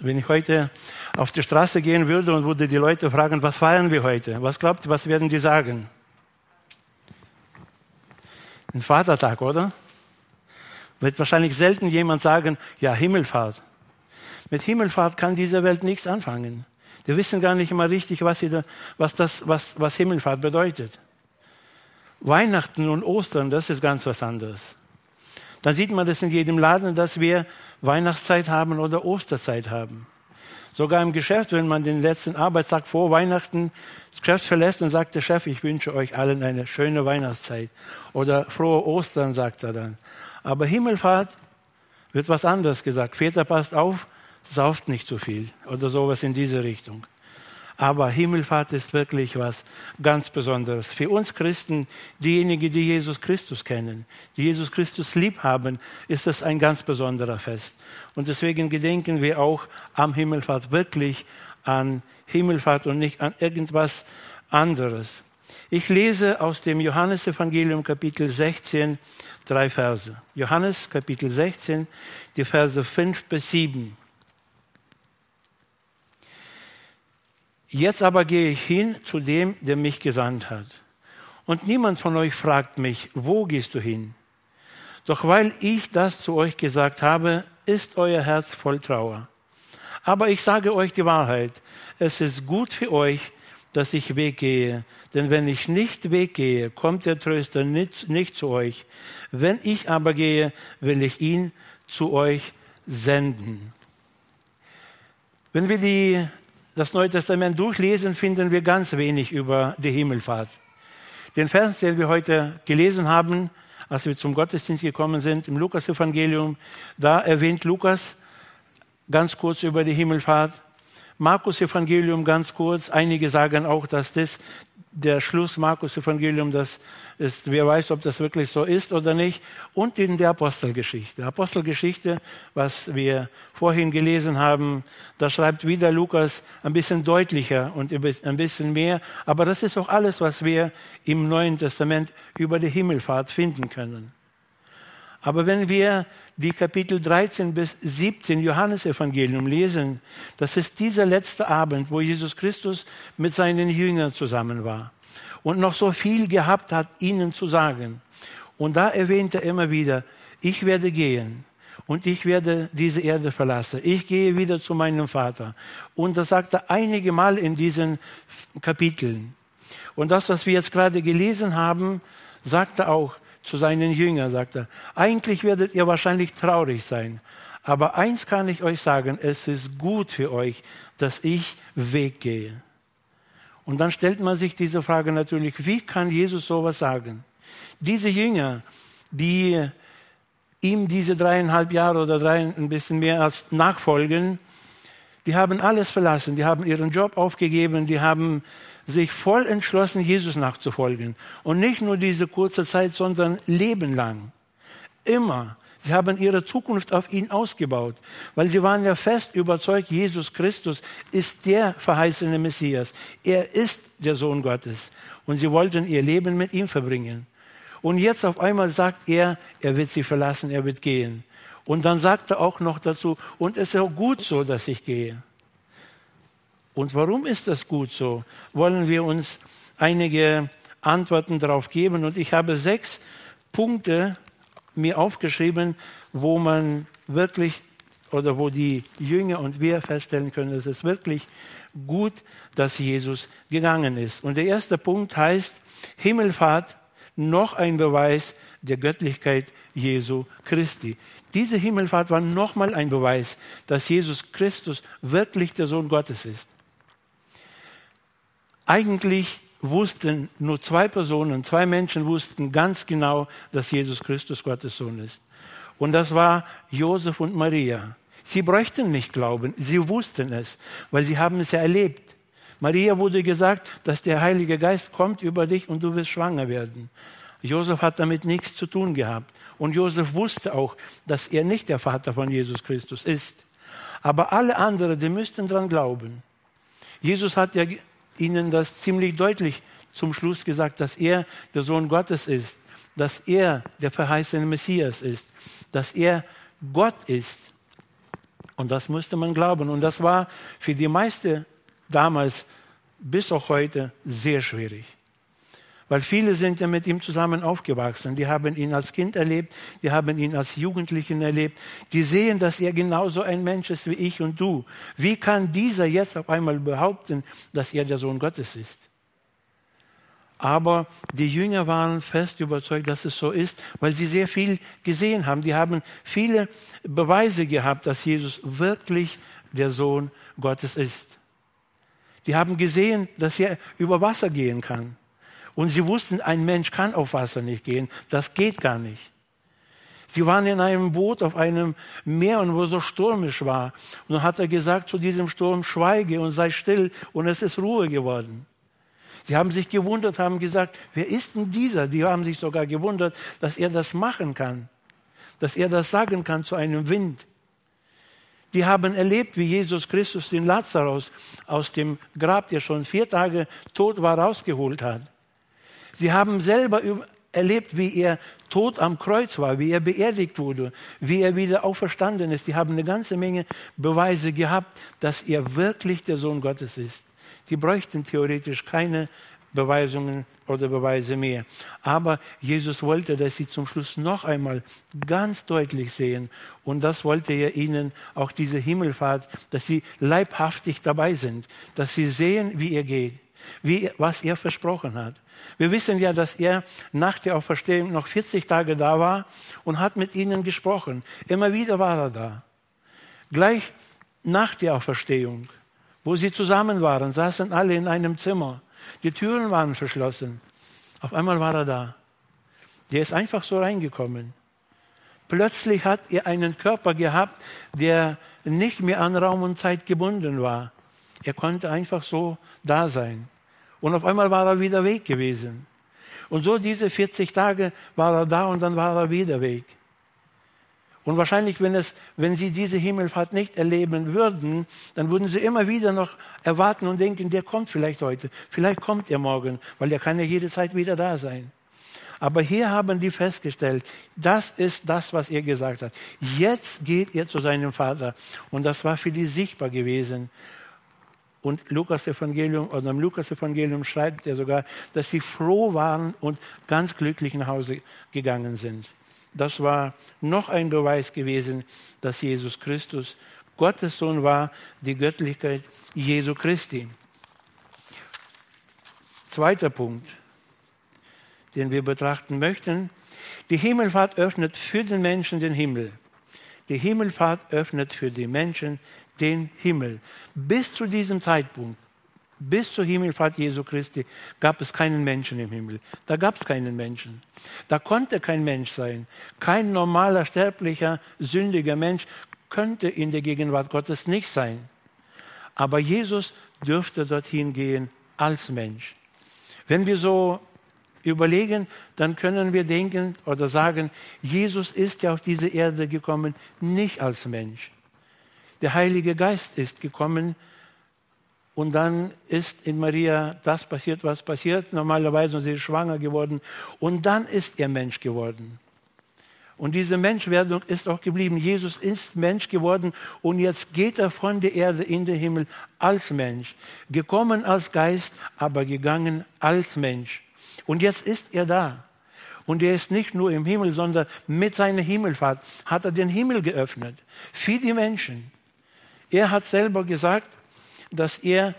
Wenn ich heute auf die Straße gehen würde und würde die Leute fragen, was feiern wir heute? Was glaubt ihr, was werden die sagen? Ein Vatertag, oder? Wird wahrscheinlich selten jemand sagen, ja, Himmelfahrt. Mit Himmelfahrt kann diese Welt nichts anfangen. Die wissen gar nicht immer richtig, was, da, was, das, was, was Himmelfahrt bedeutet. Weihnachten und Ostern, das ist ganz was anderes. Da sieht man das in jedem Laden, dass wir Weihnachtszeit haben oder Osterzeit haben. Sogar im Geschäft, wenn man den letzten Arbeitstag vor Weihnachten das Geschäft verlässt, dann sagt der Chef, ich wünsche euch allen eine schöne Weihnachtszeit. Oder frohe Ostern, sagt er dann. Aber Himmelfahrt wird was anderes gesagt. Väter, passt auf, sauft nicht zu viel. Oder sowas in diese Richtung. Aber Himmelfahrt ist wirklich was ganz Besonderes. Für uns Christen, diejenigen, die Jesus Christus kennen, die Jesus Christus lieb haben, ist das ein ganz besonderer Fest. Und deswegen gedenken wir auch am Himmelfahrt wirklich an Himmelfahrt und nicht an irgendwas anderes. Ich lese aus dem Johannesevangelium Kapitel 16 drei Verse. Johannes Kapitel 16, die Verse 5 bis 7. Jetzt aber gehe ich hin zu dem, der mich gesandt hat. Und niemand von euch fragt mich, wo gehst du hin? Doch weil ich das zu euch gesagt habe, ist euer Herz voll Trauer. Aber ich sage euch die Wahrheit. Es ist gut für euch, dass ich weggehe. Denn wenn ich nicht weggehe, kommt der Tröster nicht, nicht zu euch. Wenn ich aber gehe, will ich ihn zu euch senden. Wenn wir die das Neue Testament durchlesen, finden wir ganz wenig über die Himmelfahrt. Den Vers, den wir heute gelesen haben, als wir zum Gottesdienst gekommen sind, im Lukas-Evangelium, da erwähnt Lukas ganz kurz über die Himmelfahrt. Markus Evangelium ganz kurz. Einige sagen auch, dass das der Schluss Markus Evangelium, das ist, wer weiß, ob das wirklich so ist oder nicht. Und in der Apostelgeschichte. Apostelgeschichte, was wir vorhin gelesen haben, da schreibt wieder Lukas ein bisschen deutlicher und ein bisschen mehr. Aber das ist auch alles, was wir im Neuen Testament über die Himmelfahrt finden können. Aber wenn wir die Kapitel 13 bis 17 Johannesevangelium lesen, das ist dieser letzte Abend, wo Jesus Christus mit seinen Jüngern zusammen war und noch so viel gehabt hat, ihnen zu sagen. Und da erwähnt er immer wieder, ich werde gehen und ich werde diese Erde verlassen. Ich gehe wieder zu meinem Vater. Und das sagt er einige Mal in diesen Kapiteln. Und das, was wir jetzt gerade gelesen haben, sagt er auch, zu seinen Jüngern, sagt er, eigentlich werdet ihr wahrscheinlich traurig sein, aber eins kann ich euch sagen, es ist gut für euch, dass ich weggehe. Und dann stellt man sich diese Frage natürlich, wie kann Jesus sowas sagen? Diese Jünger, die ihm diese dreieinhalb Jahre oder drei, ein bisschen mehr als nachfolgen, die haben alles verlassen, die haben ihren Job aufgegeben, die haben sich voll entschlossen, Jesus nachzufolgen. Und nicht nur diese kurze Zeit, sondern lebenlang. Immer. Sie haben ihre Zukunft auf ihn ausgebaut, weil sie waren ja fest überzeugt, Jesus Christus ist der verheißene Messias. Er ist der Sohn Gottes. Und sie wollten ihr Leben mit ihm verbringen. Und jetzt auf einmal sagt er, er wird sie verlassen, er wird gehen. Und dann sagt er auch noch dazu, und es ist auch gut so, dass ich gehe. Und warum ist das gut so? Wollen wir uns einige Antworten darauf geben? Und ich habe sechs Punkte mir aufgeschrieben, wo man wirklich oder wo die Jünger und wir feststellen können, es ist wirklich gut, dass Jesus gegangen ist. Und der erste Punkt heißt Himmelfahrt, noch ein Beweis der Göttlichkeit Jesu Christi. Diese Himmelfahrt war nochmal ein Beweis, dass Jesus Christus wirklich der Sohn Gottes ist. Eigentlich wussten nur zwei Personen, zwei Menschen wussten ganz genau, dass Jesus Christus Gottes Sohn ist. Und das war Josef und Maria. Sie bräuchten nicht glauben, sie wussten es, weil sie haben es ja erlebt. Maria wurde gesagt, dass der Heilige Geist kommt über dich und du wirst schwanger werden. Josef hat damit nichts zu tun gehabt. Und Josef wusste auch, dass er nicht der Vater von Jesus Christus ist. Aber alle anderen, die müssten dran glauben. Jesus hat ja ihnen das ziemlich deutlich zum Schluss gesagt, dass er der Sohn Gottes ist, dass er der verheißene Messias ist, dass er Gott ist. Und das musste man glauben. Und das war für die meisten damals bis auch heute sehr schwierig. Weil viele sind ja mit ihm zusammen aufgewachsen. Die haben ihn als Kind erlebt, die haben ihn als Jugendlichen erlebt. Die sehen, dass er genauso ein Mensch ist wie ich und du. Wie kann dieser jetzt auf einmal behaupten, dass er der Sohn Gottes ist? Aber die Jünger waren fest überzeugt, dass es so ist, weil sie sehr viel gesehen haben. Die haben viele Beweise gehabt, dass Jesus wirklich der Sohn Gottes ist. Die haben gesehen, dass er über Wasser gehen kann. Und sie wussten, ein Mensch kann auf Wasser nicht gehen. Das geht gar nicht. Sie waren in einem Boot auf einem Meer und wo so stürmisch war. Und dann hat er gesagt zu diesem Sturm, schweige und sei still. Und es ist Ruhe geworden. Sie haben sich gewundert, haben gesagt, wer ist denn dieser? Die haben sich sogar gewundert, dass er das machen kann, dass er das sagen kann zu einem Wind. Die haben erlebt, wie Jesus Christus den Lazarus aus dem Grab, der schon vier Tage tot war, rausgeholt hat. Sie haben selber erlebt, wie er tot am Kreuz war, wie er beerdigt wurde, wie er wieder auferstanden ist. Sie haben eine ganze Menge Beweise gehabt, dass er wirklich der Sohn Gottes ist. Die bräuchten theoretisch keine Beweisungen oder Beweise mehr. Aber Jesus wollte, dass sie zum Schluss noch einmal ganz deutlich sehen. Und das wollte er ihnen, auch diese Himmelfahrt, dass sie leibhaftig dabei sind, dass sie sehen, wie er geht, wie, was er versprochen hat. Wir wissen ja, dass er nach der Auferstehung noch 40 Tage da war und hat mit ihnen gesprochen. Immer wieder war er da. Gleich nach der Auferstehung, wo sie zusammen waren, saßen alle in einem Zimmer. Die Türen waren verschlossen. Auf einmal war er da. Der ist einfach so reingekommen. Plötzlich hat er einen Körper gehabt, der nicht mehr an Raum und Zeit gebunden war. Er konnte einfach so da sein. Und auf einmal war er wieder weg gewesen. Und so diese 40 Tage war er da und dann war er wieder weg. Und wahrscheinlich, wenn, es, wenn sie diese Himmelfahrt nicht erleben würden, dann würden sie immer wieder noch erwarten und denken, der kommt vielleicht heute, vielleicht kommt er morgen, weil er kann ja jederzeit wieder da sein. Aber hier haben die festgestellt, das ist das, was er gesagt hat. Jetzt geht er zu seinem Vater. Und das war für die sichtbar gewesen. Und Lukas Evangelium oder im Lukas Evangelium schreibt er sogar, dass sie froh waren und ganz glücklich nach Hause gegangen sind. Das war noch ein Beweis gewesen, dass Jesus Christus Gottes Sohn war, die Göttlichkeit Jesu Christi. Zweiter Punkt, den wir betrachten möchten. Die Himmelfahrt öffnet für den Menschen den Himmel. Die Himmelfahrt öffnet für die Menschen den Himmel. Bis zu diesem Zeitpunkt, bis zur Himmelfahrt Jesu Christi, gab es keinen Menschen im Himmel. Da gab es keinen Menschen. Da konnte kein Mensch sein. Kein normaler, sterblicher, sündiger Mensch könnte in der Gegenwart Gottes nicht sein. Aber Jesus dürfte dorthin gehen als Mensch. Wenn wir so überlegen, dann können wir denken oder sagen, Jesus ist ja auf diese Erde gekommen, nicht als Mensch. Der Heilige Geist ist gekommen und dann ist in Maria das passiert, was passiert. Normalerweise und sie ist schwanger geworden und dann ist er Mensch geworden. Und diese Menschwerdung ist auch geblieben. Jesus ist Mensch geworden und jetzt geht er von der Erde in den Himmel als Mensch. Gekommen als Geist, aber gegangen als Mensch. Und jetzt ist er da. Und er ist nicht nur im Himmel, sondern mit seiner Himmelfahrt hat er den Himmel geöffnet für die Menschen. Er hat selber gesagt, dass er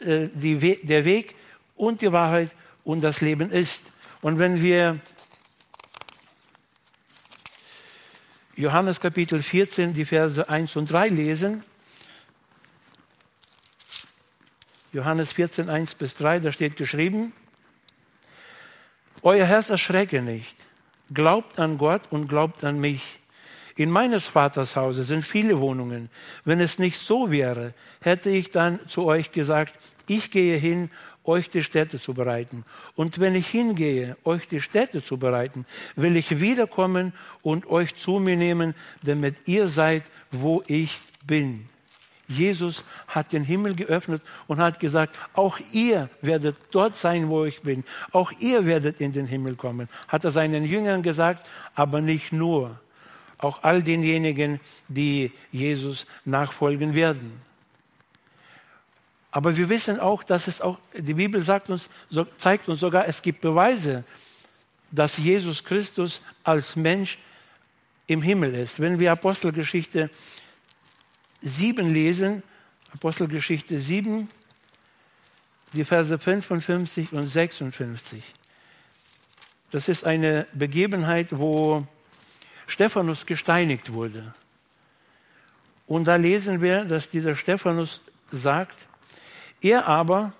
äh, die, der Weg und die Wahrheit und das Leben ist. Und wenn wir Johannes Kapitel 14, die Verse 1 und 3 lesen, Johannes 14, 1 bis 3, da steht geschrieben, Euer Herz erschrecke nicht, glaubt an Gott und glaubt an mich. In meines Vaters Hause sind viele Wohnungen. Wenn es nicht so wäre, hätte ich dann zu euch gesagt, ich gehe hin, euch die Städte zu bereiten. Und wenn ich hingehe, euch die Städte zu bereiten, will ich wiederkommen und euch zu mir nehmen, damit ihr seid, wo ich bin. Jesus hat den Himmel geöffnet und hat gesagt, auch ihr werdet dort sein, wo ich bin. Auch ihr werdet in den Himmel kommen. Hat er seinen Jüngern gesagt, aber nicht nur auch all denjenigen, die Jesus nachfolgen werden. Aber wir wissen auch, dass es auch, die Bibel sagt uns, zeigt uns sogar, es gibt Beweise, dass Jesus Christus als Mensch im Himmel ist. Wenn wir Apostelgeschichte 7 lesen, Apostelgeschichte 7, die Verse 55 und 56. Das ist eine Begebenheit, wo Stephanus gesteinigt wurde. Und da lesen wir, dass dieser Stephanus sagt, er aber,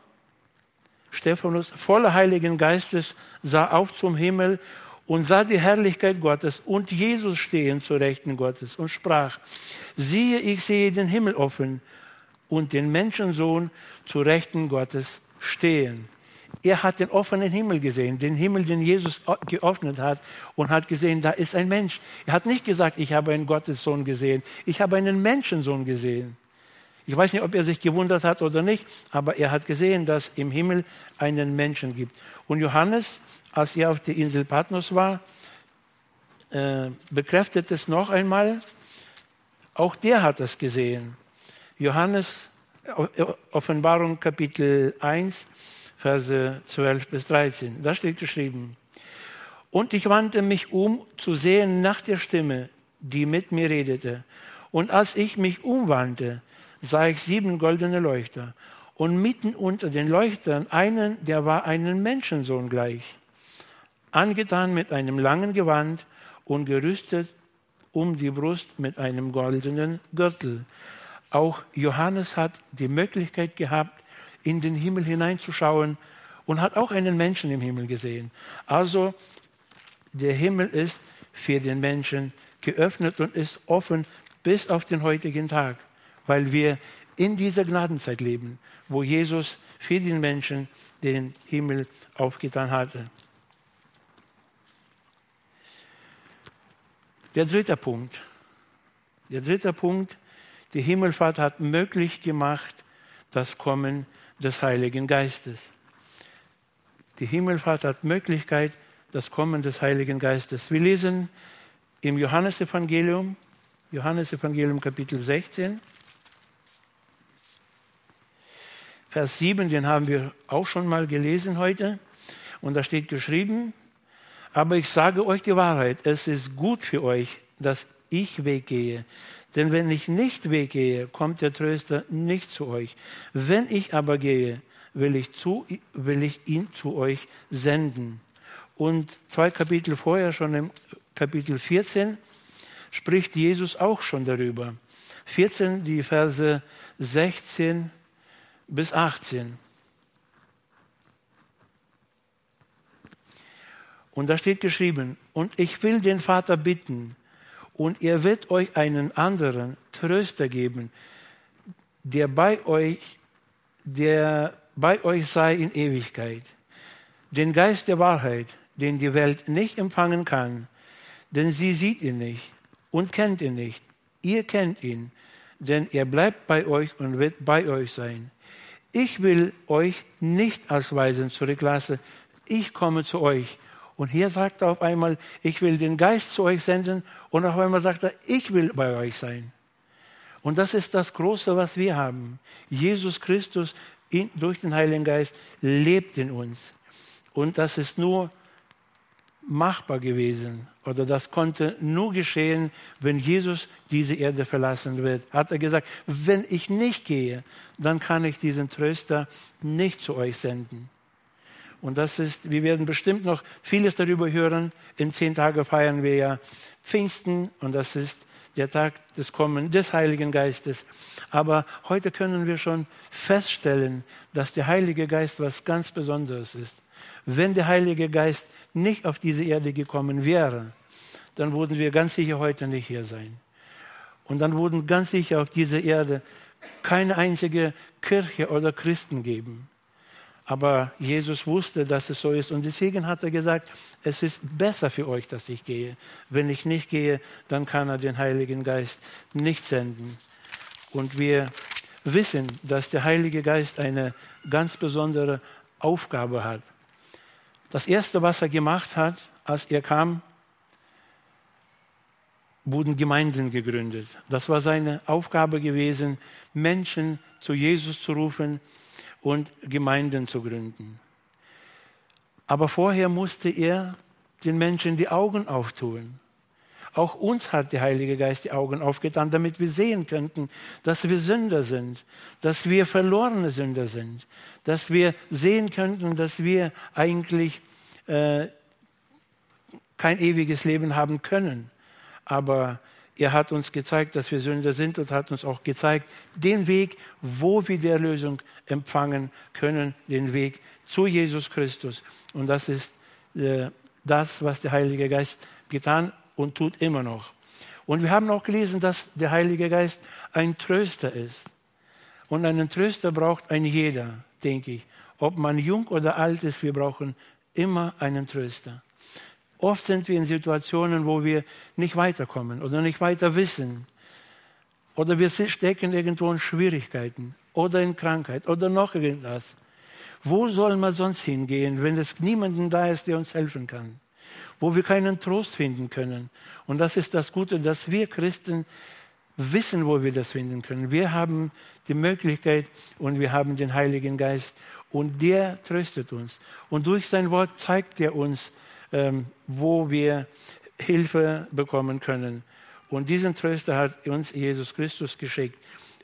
Stephanus, voller Heiligen Geistes, sah auf zum Himmel und sah die Herrlichkeit Gottes und Jesus stehen zur Rechten Gottes und sprach, siehe, ich sehe den Himmel offen und den Menschensohn zur Rechten Gottes stehen. Er hat den offenen Himmel gesehen, den Himmel, den Jesus geöffnet hat und hat gesehen, da ist ein Mensch. Er hat nicht gesagt, ich habe einen Gottessohn gesehen, ich habe einen Menschensohn gesehen. Ich weiß nicht, ob er sich gewundert hat oder nicht, aber er hat gesehen, dass im Himmel einen Menschen gibt. Und Johannes, als er auf der Insel Patmos war, äh, bekräftet es noch einmal. Auch der hat es gesehen. Johannes, Offenbarung Kapitel 1, Verse 12 bis 13. Da steht geschrieben, und ich wandte mich um zu sehen nach der Stimme, die mit mir redete. Und als ich mich umwandte, sah ich sieben goldene Leuchter und mitten unter den Leuchtern einen, der war einem Menschensohn gleich, angetan mit einem langen Gewand und gerüstet um die Brust mit einem goldenen Gürtel. Auch Johannes hat die Möglichkeit gehabt, in den Himmel hineinzuschauen und hat auch einen Menschen im Himmel gesehen. Also der Himmel ist für den Menschen geöffnet und ist offen bis auf den heutigen Tag weil wir in dieser Gnadenzeit leben, wo Jesus für den Menschen den Himmel aufgetan hatte. Der dritte Punkt. Der dritte Punkt, die Himmelfahrt hat möglich gemacht das Kommen des Heiligen Geistes. Die Himmelfahrt hat Möglichkeit das Kommen des Heiligen Geistes. Wir lesen im Johannesevangelium, Johannesevangelium Kapitel 16, Vers 7, den haben wir auch schon mal gelesen heute. Und da steht geschrieben, aber ich sage euch die Wahrheit, es ist gut für euch, dass ich weggehe. Denn wenn ich nicht weggehe, kommt der Tröster nicht zu euch. Wenn ich aber gehe, will ich, zu, will ich ihn zu euch senden. Und zwei Kapitel vorher, schon im Kapitel 14, spricht Jesus auch schon darüber. 14, die Verse 16 bis 18. Und da steht geschrieben, und ich will den Vater bitten, und er wird euch einen anderen Tröster geben, der bei euch, der bei euch sei in Ewigkeit. Den Geist der Wahrheit, den die Welt nicht empfangen kann, denn sie sieht ihn nicht und kennt ihn nicht. Ihr kennt ihn, denn er bleibt bei euch und wird bei euch sein. Ich will euch nicht als Weisen zurücklassen. Ich komme zu euch. Und hier sagt er auf einmal, ich will den Geist zu euch senden. Und auf einmal sagt er, ich will bei euch sein. Und das ist das Große, was wir haben. Jesus Christus in, durch den Heiligen Geist lebt in uns. Und das ist nur machbar gewesen oder das konnte nur geschehen, wenn Jesus diese Erde verlassen wird. Hat er gesagt, wenn ich nicht gehe, dann kann ich diesen Tröster nicht zu euch senden. Und das ist, wir werden bestimmt noch vieles darüber hören. In zehn Tagen feiern wir ja Pfingsten und das ist der Tag des Kommen des Heiligen Geistes. Aber heute können wir schon feststellen, dass der Heilige Geist was ganz Besonderes ist. Wenn der Heilige Geist nicht auf diese Erde gekommen wäre, dann würden wir ganz sicher heute nicht hier sein. Und dann würden ganz sicher auf dieser Erde keine einzige Kirche oder Christen geben. Aber Jesus wusste, dass es so ist. Und deswegen hat er gesagt, es ist besser für euch, dass ich gehe. Wenn ich nicht gehe, dann kann er den Heiligen Geist nicht senden. Und wir wissen, dass der Heilige Geist eine ganz besondere Aufgabe hat. Das Erste, was er gemacht hat, als er kam, wurden Gemeinden gegründet. Das war seine Aufgabe gewesen, Menschen zu Jesus zu rufen und Gemeinden zu gründen. Aber vorher musste er den Menschen die Augen auftun. Auch uns hat der Heilige Geist die Augen aufgetan, damit wir sehen könnten, dass wir Sünder sind, dass wir verlorene Sünder sind, dass wir sehen könnten, dass wir eigentlich äh, kein ewiges Leben haben können. Aber er hat uns gezeigt, dass wir Sünder sind und hat uns auch gezeigt, den Weg, wo wir die Erlösung empfangen können, den Weg zu Jesus Christus. Und das ist äh, das, was der Heilige Geist getan und tut immer noch. Und wir haben auch gelesen, dass der Heilige Geist ein Tröster ist. Und einen Tröster braucht ein jeder, denke ich. Ob man jung oder alt ist, wir brauchen immer einen Tröster. Oft sind wir in Situationen, wo wir nicht weiterkommen oder nicht weiter wissen. Oder wir stecken irgendwo in Schwierigkeiten oder in Krankheit oder noch irgendwas. Wo soll man sonst hingehen, wenn es niemanden da ist, der uns helfen kann? Wo wir keinen Trost finden können. Und das ist das Gute, dass wir Christen wissen, wo wir das finden können. Wir haben die Möglichkeit und wir haben den Heiligen Geist und der tröstet uns. Und durch sein Wort zeigt er uns, wo wir Hilfe bekommen können. Und diesen Tröster hat uns Jesus Christus geschickt.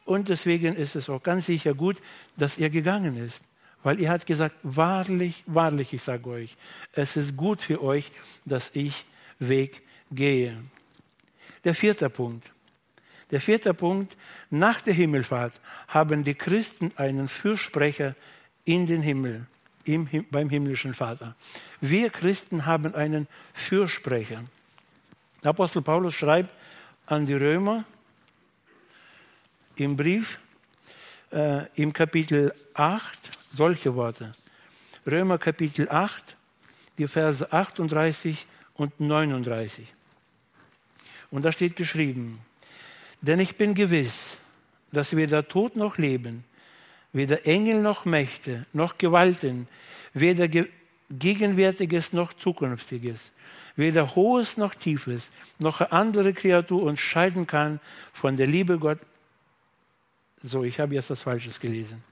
Und deswegen ist es auch ganz sicher gut, dass er gegangen ist. Weil er hat gesagt, wahrlich, wahrlich, ich sage euch, es ist gut für euch, dass ich Weg gehe. Der vierte Punkt. Der vierte Punkt, nach der Himmelfahrt haben die Christen einen Fürsprecher in den Himmel, im, beim himmlischen Vater. Wir Christen haben einen Fürsprecher. Der Apostel Paulus schreibt an die Römer im Brief äh, im Kapitel 8 solche Worte. Römer Kapitel 8, die Verse 38 und 39. Und da steht geschrieben, denn ich bin gewiss, dass weder Tod noch Leben, weder Engel noch Mächte, noch Gewalten, weder Ge Gegenwärtiges noch Zukünftiges, weder Hohes noch Tiefes, noch andere Kreatur uns scheiden kann von der Liebe Gott. So, ich habe jetzt was Falsches gelesen.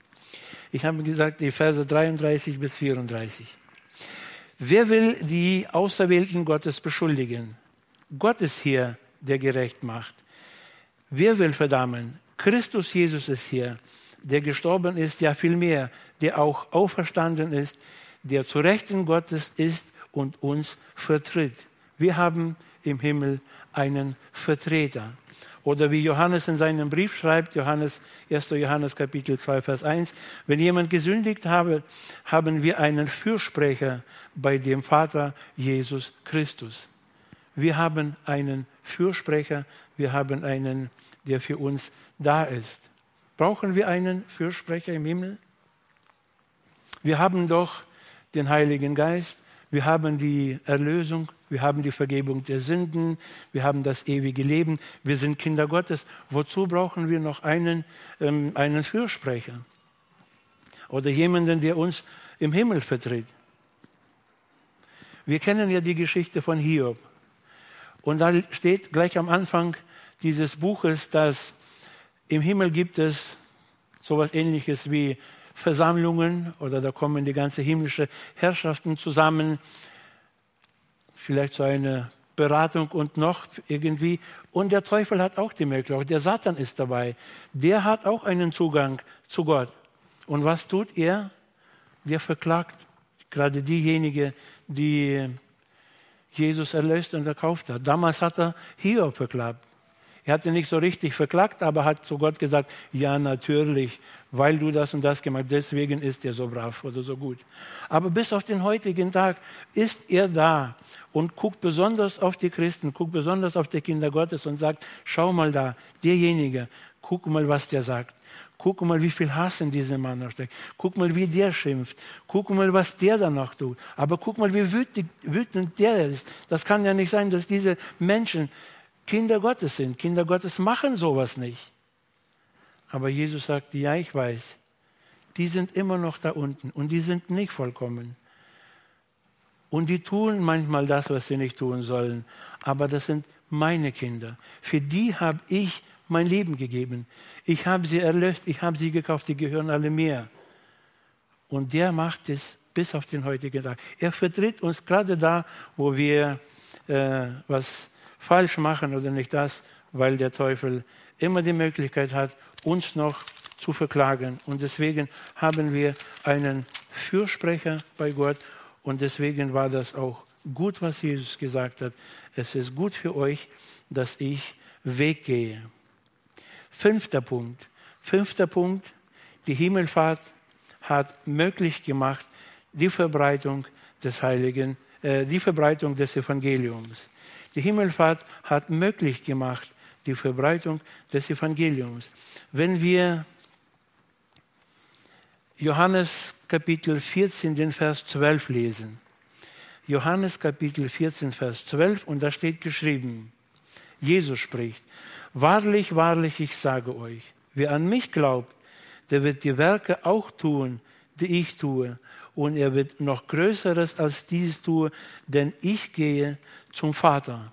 Ich habe gesagt, die Verse 33 bis 34. Wer will die Auserwählten Gottes beschuldigen? Gott ist hier, der gerecht macht. Wer will verdammen? Christus Jesus ist hier, der gestorben ist, ja vielmehr, der auch auferstanden ist, der zu Rechten Gottes ist und uns vertritt. Wir haben im Himmel einen Vertreter. Oder wie Johannes in seinem Brief schreibt, Johannes, 1. Johannes Kapitel 2, Vers 1, wenn jemand gesündigt habe, haben wir einen Fürsprecher bei dem Vater Jesus Christus. Wir haben einen Fürsprecher, wir haben einen, der für uns da ist. Brauchen wir einen Fürsprecher im Himmel? Wir haben doch den Heiligen Geist, wir haben die Erlösung, wir haben die Vergebung der Sünden, wir haben das ewige Leben, wir sind Kinder Gottes. Wozu brauchen wir noch einen, ähm, einen Fürsprecher? Oder jemanden, der uns im Himmel vertritt? Wir kennen ja die Geschichte von Hiob. Und da steht gleich am Anfang dieses Buches, dass im Himmel gibt es sowas ähnliches wie Versammlungen oder da kommen die ganze himmlische Herrschaften zusammen, vielleicht so eine Beratung und noch irgendwie. Und der Teufel hat auch die Möglichkeit, der Satan ist dabei. Der hat auch einen Zugang zu Gott. Und was tut er? Der verklagt gerade diejenigen, die Jesus erlöst und erkauft hat. Damals hat er Hiob verklagt. Er hatte nicht so richtig verklagt, aber hat zu Gott gesagt, ja natürlich, weil du das und das gemacht deswegen ist er so brav oder so gut. Aber bis auf den heutigen Tag ist er da und guckt besonders auf die Christen, guckt besonders auf die Kinder Gottes und sagt, schau mal da, derjenige, guck mal, was der sagt. Guck mal, wie viel Hass in diesem Mann noch steckt. Guck mal, wie der schimpft. Guck mal, was der danach tut. Aber guck mal, wie wütend, wütend der ist. Das kann ja nicht sein, dass diese Menschen Kinder Gottes sind. Kinder Gottes machen sowas nicht. Aber Jesus sagt, ja, ich weiß, die sind immer noch da unten und die sind nicht vollkommen. Und die tun manchmal das, was sie nicht tun sollen. Aber das sind meine Kinder. Für die habe ich mein Leben gegeben. Ich habe sie erlöst, ich habe sie gekauft, die gehören alle mir. Und der macht es bis auf den heutigen Tag. Er vertritt uns gerade da, wo wir äh, was falsch machen oder nicht das, weil der Teufel immer die Möglichkeit hat, uns noch zu verklagen. Und deswegen haben wir einen Fürsprecher bei Gott und deswegen war das auch gut, was Jesus gesagt hat. Es ist gut für euch, dass ich weggehe. Fünfter Punkt. Fünfter Punkt. Die Himmelfahrt hat möglich gemacht die Verbreitung des Heiligen, äh, die Verbreitung des Evangeliums. Die Himmelfahrt hat möglich gemacht die Verbreitung des Evangeliums. Wenn wir Johannes Kapitel 14, den Vers 12 lesen, Johannes Kapitel 14, Vers 12, und da steht geschrieben, Jesus spricht, Wahrlich, wahrlich, ich sage euch, wer an mich glaubt, der wird die Werke auch tun, die ich tue, und er wird noch Größeres als dies tun, denn ich gehe zum Vater.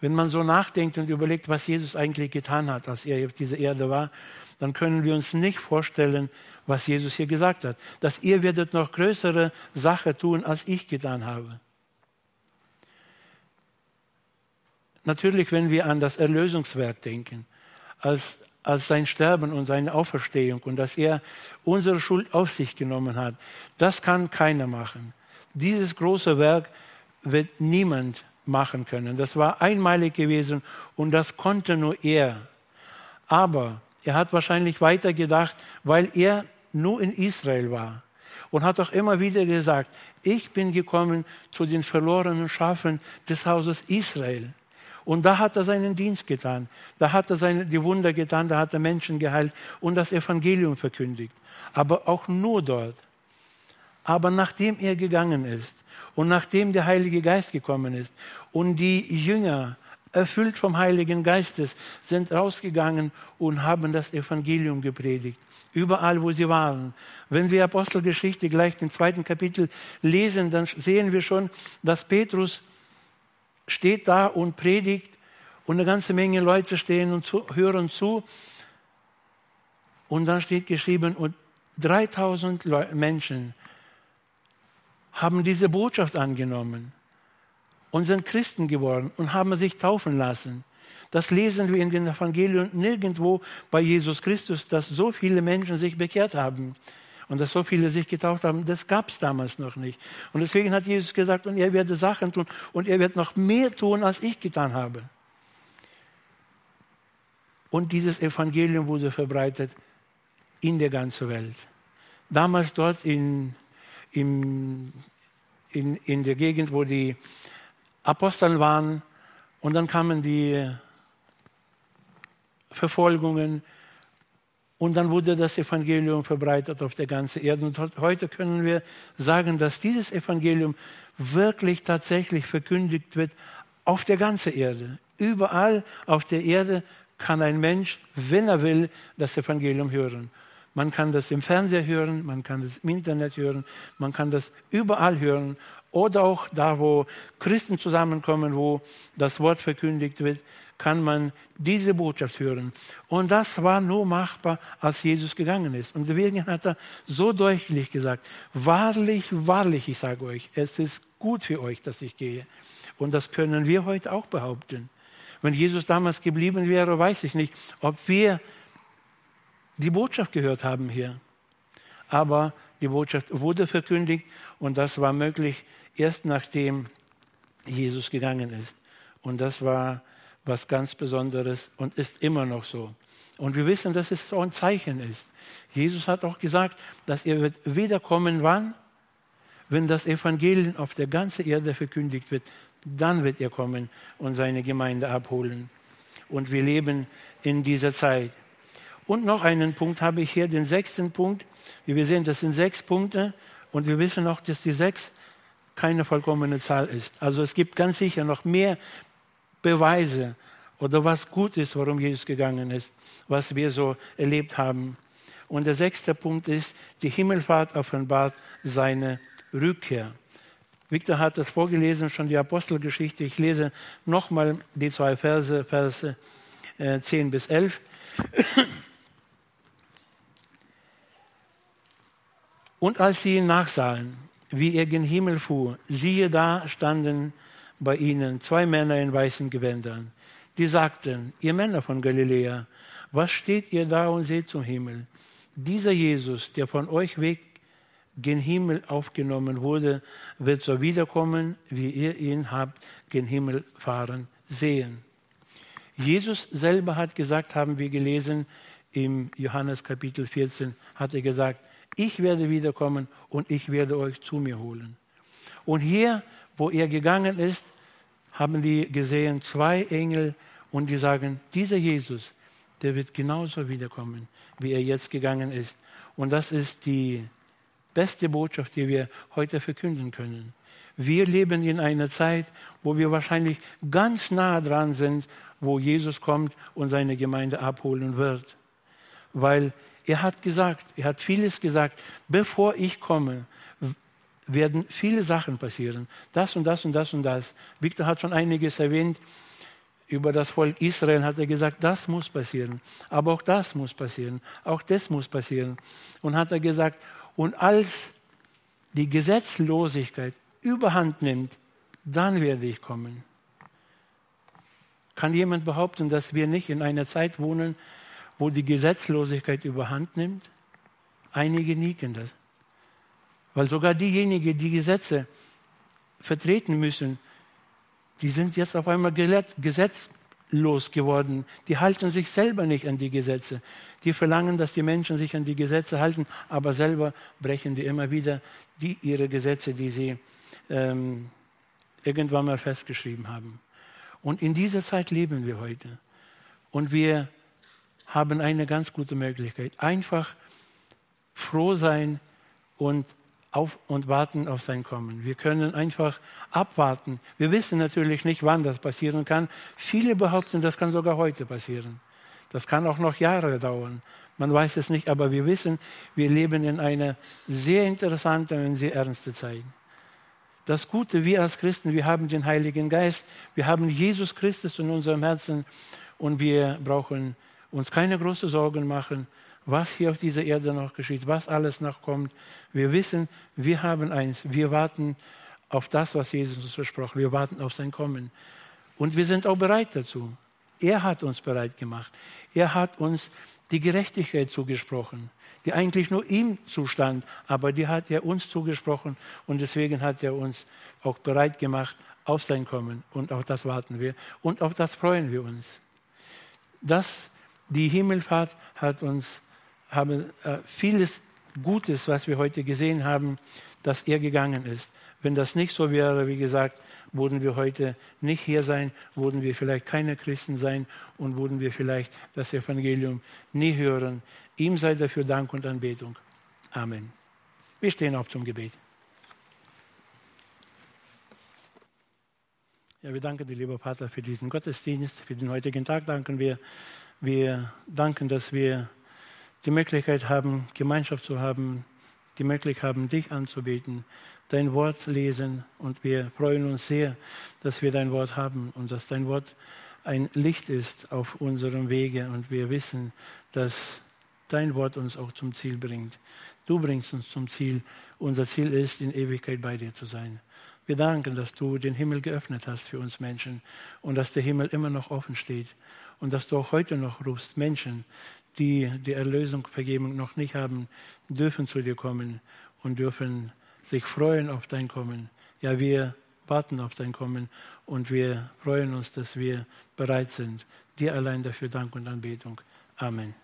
Wenn man so nachdenkt und überlegt, was Jesus eigentlich getan hat, als er auf dieser Erde war, dann können wir uns nicht vorstellen, was Jesus hier gesagt hat. Dass ihr werdet noch größere Sache tun, als ich getan habe. Natürlich, wenn wir an das Erlösungswerk denken, als, als sein Sterben und seine Auferstehung und dass er unsere Schuld auf sich genommen hat, das kann keiner machen. Dieses große Werk wird niemand machen können. Das war einmalig gewesen und das konnte nur er. Aber er hat wahrscheinlich weitergedacht, weil er nur in Israel war und hat auch immer wieder gesagt, ich bin gekommen zu den verlorenen Schafen des Hauses Israel. Und da hat er seinen Dienst getan, da hat er seine, die Wunder getan, da hat er Menschen geheilt und das Evangelium verkündigt. Aber auch nur dort. Aber nachdem er gegangen ist und nachdem der Heilige Geist gekommen ist und die Jünger erfüllt vom Heiligen Geistes, sind rausgegangen und haben das Evangelium gepredigt. Überall, wo sie waren. Wenn wir Apostelgeschichte gleich im zweiten Kapitel lesen, dann sehen wir schon, dass Petrus steht da und predigt und eine ganze Menge Leute stehen und zu, hören zu. Und dann steht geschrieben, und 3000 Menschen haben diese Botschaft angenommen und sind Christen geworden und haben sich taufen lassen. Das lesen wir in den Evangelien nirgendwo bei Jesus Christus, dass so viele Menschen sich bekehrt haben und dass so viele sich getauft haben. Das gab es damals noch nicht. Und deswegen hat Jesus gesagt, und er werde Sachen tun und er wird noch mehr tun, als ich getan habe. Und dieses Evangelium wurde verbreitet in der ganzen Welt. Damals dort in, in, in, in der Gegend, wo die Aposteln waren und dann kamen die Verfolgungen und dann wurde das Evangelium verbreitet auf der ganzen Erde. Und heute können wir sagen, dass dieses Evangelium wirklich tatsächlich verkündigt wird auf der ganzen Erde. Überall auf der Erde kann ein Mensch, wenn er will, das Evangelium hören. Man kann das im Fernseher hören, man kann das im Internet hören, man kann das überall hören oder auch da, wo Christen zusammenkommen, wo das Wort verkündigt wird, kann man diese Botschaft hören. Und das war nur machbar, als Jesus gegangen ist. Und deswegen hat er so deutlich gesagt, wahrlich, wahrlich, ich sage euch, es ist gut für euch, dass ich gehe. Und das können wir heute auch behaupten. Wenn Jesus damals geblieben wäre, weiß ich nicht, ob wir die Botschaft gehört haben hier. Aber die Botschaft wurde verkündigt und das war möglich erst nachdem Jesus gegangen ist. Und das war was ganz Besonderes und ist immer noch so. Und wir wissen, dass es so ein Zeichen ist. Jesus hat auch gesagt, dass er wird wiederkommen, wann? Wenn das Evangelium auf der ganzen Erde verkündigt wird, dann wird er kommen und seine Gemeinde abholen. Und wir leben in dieser Zeit. Und noch einen Punkt habe ich hier, den sechsten Punkt. Wie wir sehen, das sind sechs Punkte. Und wir wissen auch, dass die sechs keine vollkommene Zahl ist. Also es gibt ganz sicher noch mehr Beweise oder was gut ist, warum Jesus gegangen ist, was wir so erlebt haben. Und der sechste Punkt ist, die Himmelfahrt offenbart seine Rückkehr. Victor hat das vorgelesen, schon die Apostelgeschichte. Ich lese nochmal die zwei Verse, Verse äh, 10 bis 11. Und als sie ihn nachsahen, wie er gen Himmel fuhr, siehe da standen bei ihnen zwei Männer in weißen Gewändern. Die sagten, ihr Männer von Galiläa, was steht ihr da und seht zum Himmel? Dieser Jesus, der von euch weg gen Himmel aufgenommen wurde, wird so wiederkommen, wie ihr ihn habt gen Himmel fahren sehen. Jesus selber hat gesagt, haben wir gelesen im Johannes Kapitel 14, hat er gesagt, ich werde wiederkommen und ich werde euch zu mir holen. Und hier, wo er gegangen ist, haben wir gesehen zwei Engel und die sagen, dieser Jesus, der wird genauso wiederkommen, wie er jetzt gegangen ist. Und das ist die beste Botschaft, die wir heute verkünden können. Wir leben in einer Zeit, wo wir wahrscheinlich ganz nah dran sind, wo Jesus kommt und seine Gemeinde abholen wird. Weil er hat gesagt, er hat vieles gesagt, bevor ich komme, werden viele Sachen passieren. Das und das und das und das. Victor hat schon einiges erwähnt. Über das Volk Israel hat er gesagt, das muss passieren. Aber auch das muss passieren. Auch das muss passieren. Und hat er gesagt, und als die Gesetzlosigkeit überhand nimmt, dann werde ich kommen. Kann jemand behaupten, dass wir nicht in einer Zeit wohnen, wo die Gesetzlosigkeit überhand nimmt? Einige nicken das. Weil sogar diejenigen, die Gesetze vertreten müssen, die sind jetzt auf einmal gesetzlos geworden. Die halten sich selber nicht an die Gesetze. Die verlangen, dass die Menschen sich an die Gesetze halten, aber selber brechen die immer wieder die, ihre Gesetze, die sie ähm, irgendwann mal festgeschrieben haben. Und in dieser Zeit leben wir heute. Und wir haben eine ganz gute Möglichkeit. Einfach froh sein und, auf, und warten auf sein Kommen. Wir können einfach abwarten. Wir wissen natürlich nicht, wann das passieren kann. Viele behaupten, das kann sogar heute passieren. Das kann auch noch Jahre dauern. Man weiß es nicht, aber wir wissen, wir leben in einer sehr interessanten und sehr ernsten Zeit. Das Gute, wir als Christen, wir haben den Heiligen Geist, wir haben Jesus Christus in unserem Herzen und wir brauchen uns keine großen Sorgen machen, was hier auf dieser Erde noch geschieht, was alles noch kommt. Wir wissen, wir haben eins, wir warten auf das, was Jesus uns versprochen, wir warten auf sein Kommen. Und wir sind auch bereit dazu. Er hat uns bereit gemacht. Er hat uns die Gerechtigkeit zugesprochen, die eigentlich nur ihm zustand, aber die hat er uns zugesprochen und deswegen hat er uns auch bereit gemacht auf sein Kommen und auf das warten wir und auf das freuen wir uns. Das, die Himmelfahrt hat uns haben, äh, vieles Gutes, was wir heute gesehen haben, dass er gegangen ist. Wenn das nicht so wäre, wie gesagt, würden wir heute nicht hier sein, würden wir vielleicht keine Christen sein und würden wir vielleicht das Evangelium nie hören. Ihm sei dafür Dank und Anbetung. Amen. Wir stehen auf zum Gebet. Ja, wir danken dir, lieber Vater, für diesen Gottesdienst, für den heutigen Tag danken wir. Wir danken, dass wir die Möglichkeit haben, Gemeinschaft zu haben, die Möglichkeit haben, dich anzubeten dein Wort lesen und wir freuen uns sehr, dass wir dein Wort haben und dass dein Wort ein Licht ist auf unserem Wege und wir wissen, dass dein Wort uns auch zum Ziel bringt. Du bringst uns zum Ziel. Unser Ziel ist, in Ewigkeit bei dir zu sein. Wir danken, dass du den Himmel geöffnet hast für uns Menschen und dass der Himmel immer noch offen steht und dass du auch heute noch rufst, Menschen, die die Erlösung, Vergebung noch nicht haben, dürfen zu dir kommen und dürfen sich freuen auf dein Kommen. Ja, wir warten auf dein Kommen und wir freuen uns, dass wir bereit sind. Dir allein dafür Dank und Anbetung. Amen.